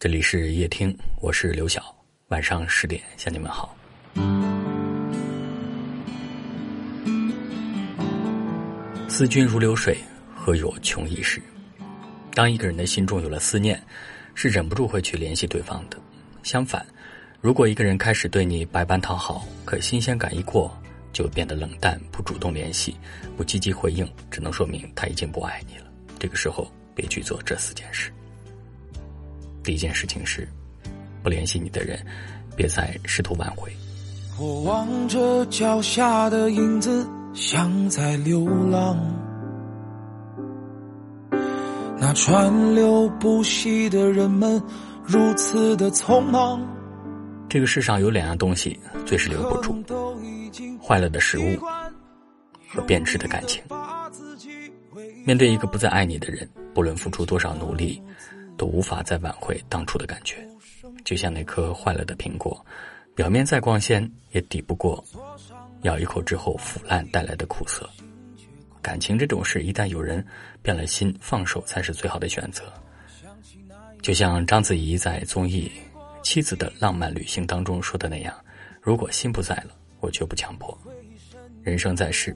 这里是夜听，我是刘晓。晚上十点向你们好。思君如流水，何有穷一时？当一个人的心中有了思念，是忍不住会去联系对方的。相反，如果一个人开始对你百般讨好，可新鲜感一过，就变得冷淡，不主动联系，不积极回应，只能说明他已经不爱你了。这个时候，别去做这四件事。第一件事情是，不联系你的人，别再试图挽回。我望着脚下的影子，像在流浪。那川流不息的人们，如此的匆忙。这个世上有两样东西最是留不住：坏了的食物和变质的感情。面对一个不再爱你的人，不论付出多少努力。都无法再挽回当初的感觉，就像那颗坏了的苹果，表面再光鲜，也抵不过咬一口之后腐烂带来的苦涩。感情这种事，一旦有人变了心，放手才是最好的选择。就像章子怡在综艺《妻子的浪漫旅行》当中说的那样：“如果心不在了，我绝不强迫。人生在世，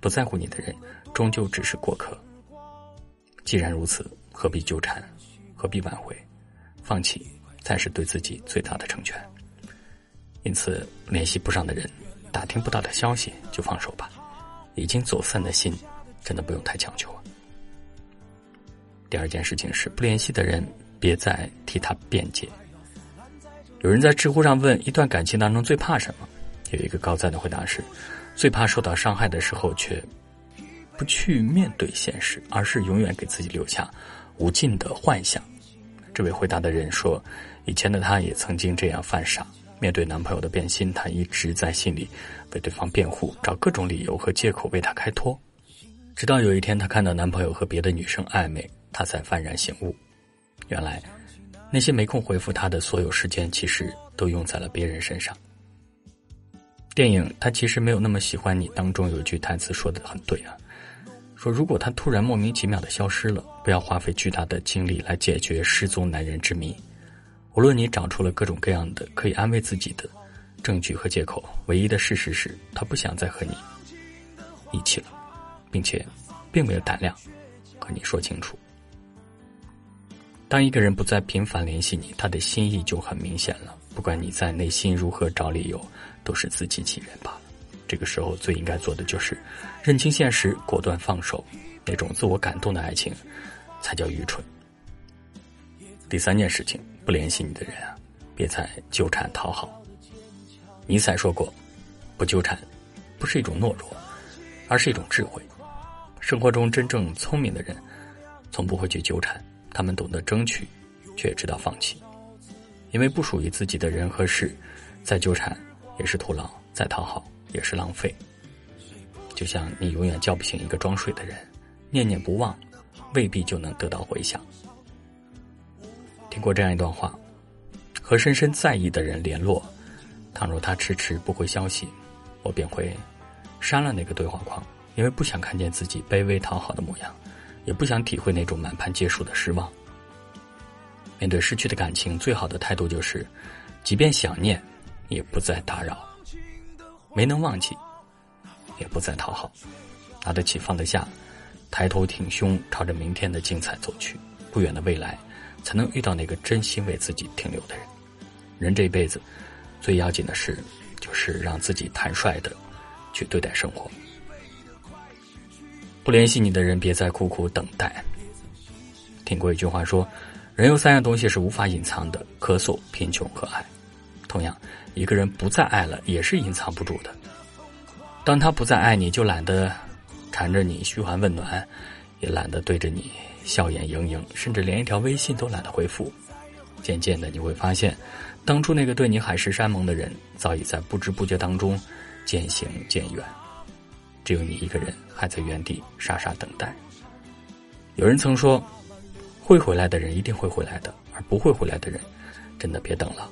不在乎你的人，终究只是过客。既然如此，何必纠缠？”何必挽回？放弃才是对自己最大的成全。因此，联系不上的人，打听不到的消息，就放手吧。已经走散的心，真的不用太强求。第二件事情是，不联系的人，别再替他辩解。有人在知乎上问：一段感情当中最怕什么？有一个高赞的回答是：最怕受到伤害的时候，却不去面对现实，而是永远给自己留下。无尽的幻想。这位回答的人说：“以前的他也曾经这样犯傻，面对男朋友的变心，他一直在心里为对方辩护，找各种理由和借口为他开脱。直到有一天，他看到男朋友和别的女生暧昧，他才幡然醒悟，原来那些没空回复他的所有时间，其实都用在了别人身上。”电影《他其实没有那么喜欢你》当中有一句台词说的很对啊。说：“如果他突然莫名其妙的消失了，不要花费巨大的精力来解决失踪男人之谜。无论你找出了各种各样的可以安慰自己的证据和借口，唯一的事实是他不想再和你一起了，并且并没有胆量和你说清楚。当一个人不再频繁联系你，他的心意就很明显了。不管你在内心如何找理由，都是自欺欺人罢了。”这个时候最应该做的就是认清现实，果断放手。那种自我感动的爱情，才叫愚蠢。第三件事情，不联系你的人啊，别再纠缠讨好。尼采说过：“不纠缠，不是一种懦弱，而是一种智慧。”生活中真正聪明的人，从不会去纠缠，他们懂得争取，却也知道放弃。因为不属于自己的人和事，再纠缠也是徒劳，再讨好。也是浪费，就像你永远叫不醒一个装睡的人，念念不忘，未必就能得到回响。听过这样一段话：和深深在意的人联络，倘若他迟迟不回消息，我便会删了那个对话框，因为不想看见自己卑微讨好的模样，也不想体会那种满盘皆输的失望。面对失去的感情，最好的态度就是，即便想念，也不再打扰。没能忘记，也不再讨好，拿得起放得下，抬头挺胸，朝着明天的精彩走去。不远的未来，才能遇到那个真心为自己停留的人。人这一辈子，最要紧的事，就是让自己坦率的去对待生活。不联系你的人，别再苦苦等待。听过一句话说，人有三样东西是无法隐藏的：咳嗽、贫穷和爱。同样，一个人不再爱了，也是隐藏不住的。当他不再爱你，就懒得缠着你嘘寒问暖，也懒得对着你笑眼盈盈，甚至连一条微信都懒得回复。渐渐的，你会发现，当初那个对你海誓山盟的人，早已在不知不觉当中渐行渐远，只有你一个人还在原地傻傻等待。有人曾说，会回来的人一定会回来的，而不会回来的人，真的别等了。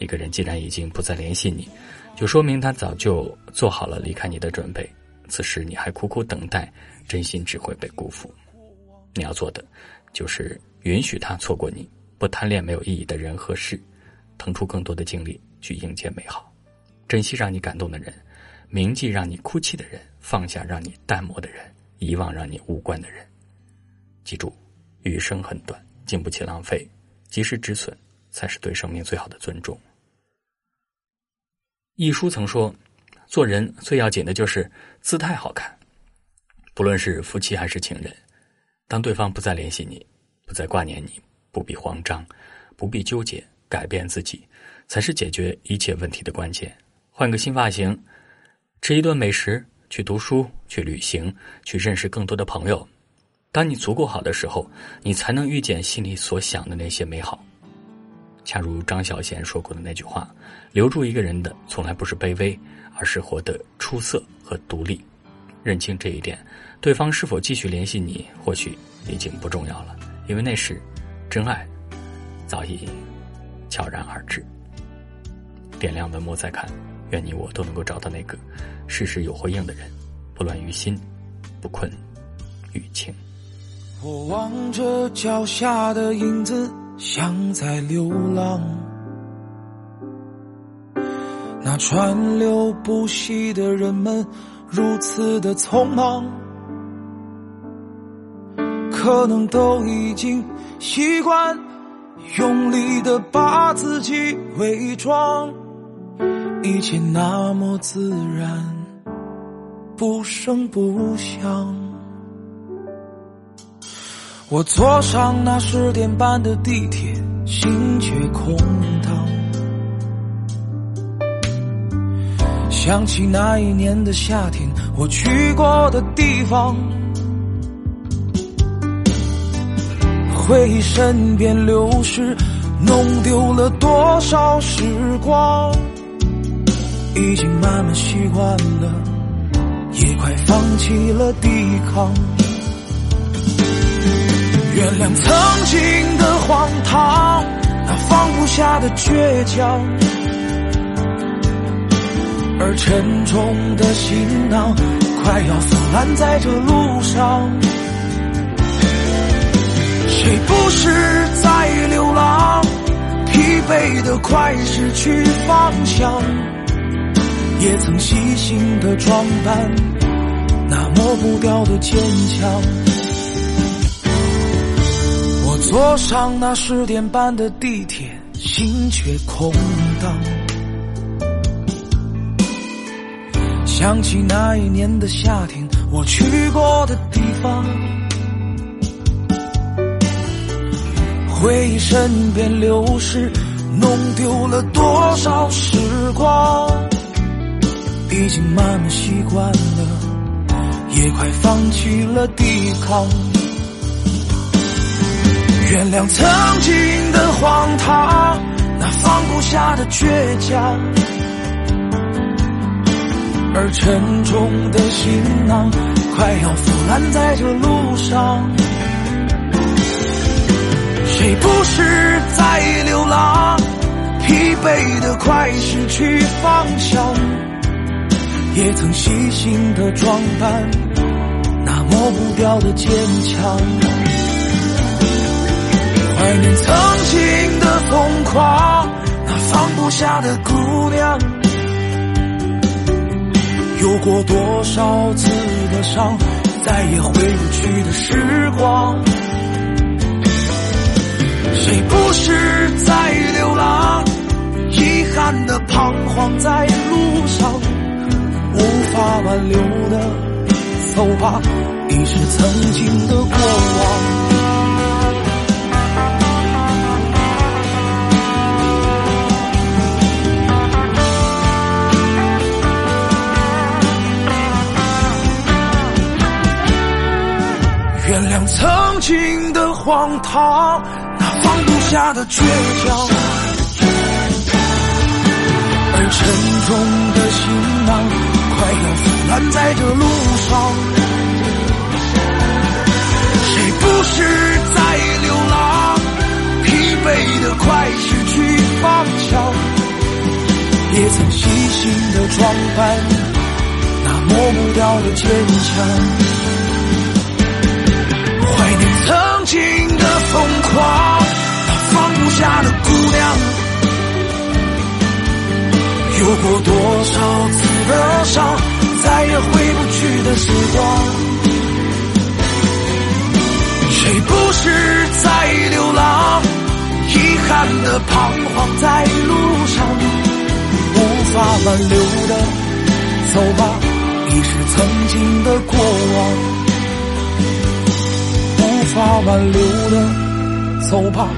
一个人既然已经不再联系你，就说明他早就做好了离开你的准备。此时你还苦苦等待，真心只会被辜负。你要做的，就是允许他错过你，不贪恋没有意义的人和事，腾出更多的精力去迎接美好，珍惜让你感动的人，铭记让你哭泣的人，放下让你淡漠的人，遗忘让你无关的人。记住，余生很短，经不起浪费，及时止损才是对生命最好的尊重。一书曾说，做人最要紧的就是姿态好看，不论是夫妻还是情人，当对方不再联系你，不再挂念你。不必慌张，不必纠结，改变自己才是解决一切问题的关键。换个新发型，吃一顿美食，去读书，去旅行，去认识更多的朋友。当你足够好的时候，你才能遇见心里所想的那些美好。恰如张小娴说过的那句话：“留住一个人的，从来不是卑微，而是活得出色和独立。”认清这一点，对方是否继续联系你，或许已经不重要了，因为那时。真爱早已悄然而至。点亮文末再看，愿你我都能够找到那个事事有回应的人，不乱于心，不困于情。我望着脚下的影子，像在流浪。那川流不息的人们，如此的匆忙。可能都已经习惯用力的把自己伪装，一切那么自然，不声不响。我坐上那十点半的地铁，心却空荡。想起那一年的夏天，我去过的地方。回忆身边流逝，弄丢了多少时光？已经慢慢习惯了，也快放弃了抵抗。原谅曾经的荒唐，那放不下的倔强，而沉重的行囊快要腐烂在这路上。谁不是在流浪？疲惫的快失去方向，也曾细心的装扮，那抹不掉的坚强。坐上那十点半的地铁，心却空荡。想起那一年的夏天，我去过的地方。回忆身边流逝，弄丢了多少时光？已经慢慢习惯了，也快放弃了抵抗。原谅曾经的荒唐，那放不下的倔强，而沉重的行囊快要腐烂在这路上。谁不是在流浪？疲惫的快失去方向，也曾细心的装扮，那抹不掉的坚强。怀念曾经的疯狂，那放不下的姑娘，有过多少次的伤，再也回不去的时光。谁不是在流浪？遗憾的彷徨在路上，无法挽留的，走吧，已是曾经的过往。心的荒唐。那放不下的倔强，而沉重的行囊快要腐烂在这路上。谁不是在流浪？疲惫的快失去方向，也曾细心的装扮那抹不掉的坚强。怀念过多少次的伤，再也回不去的时光。谁不是在流浪，遗憾的彷徨在路上，无法挽留的，走吧，已是曾经的过往。无法挽留的，走吧。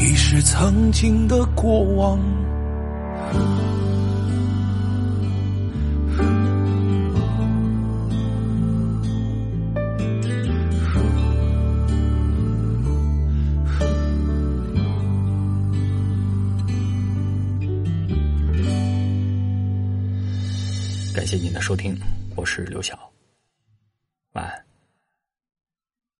已是曾经的过往。感谢您的收听，我是刘晓。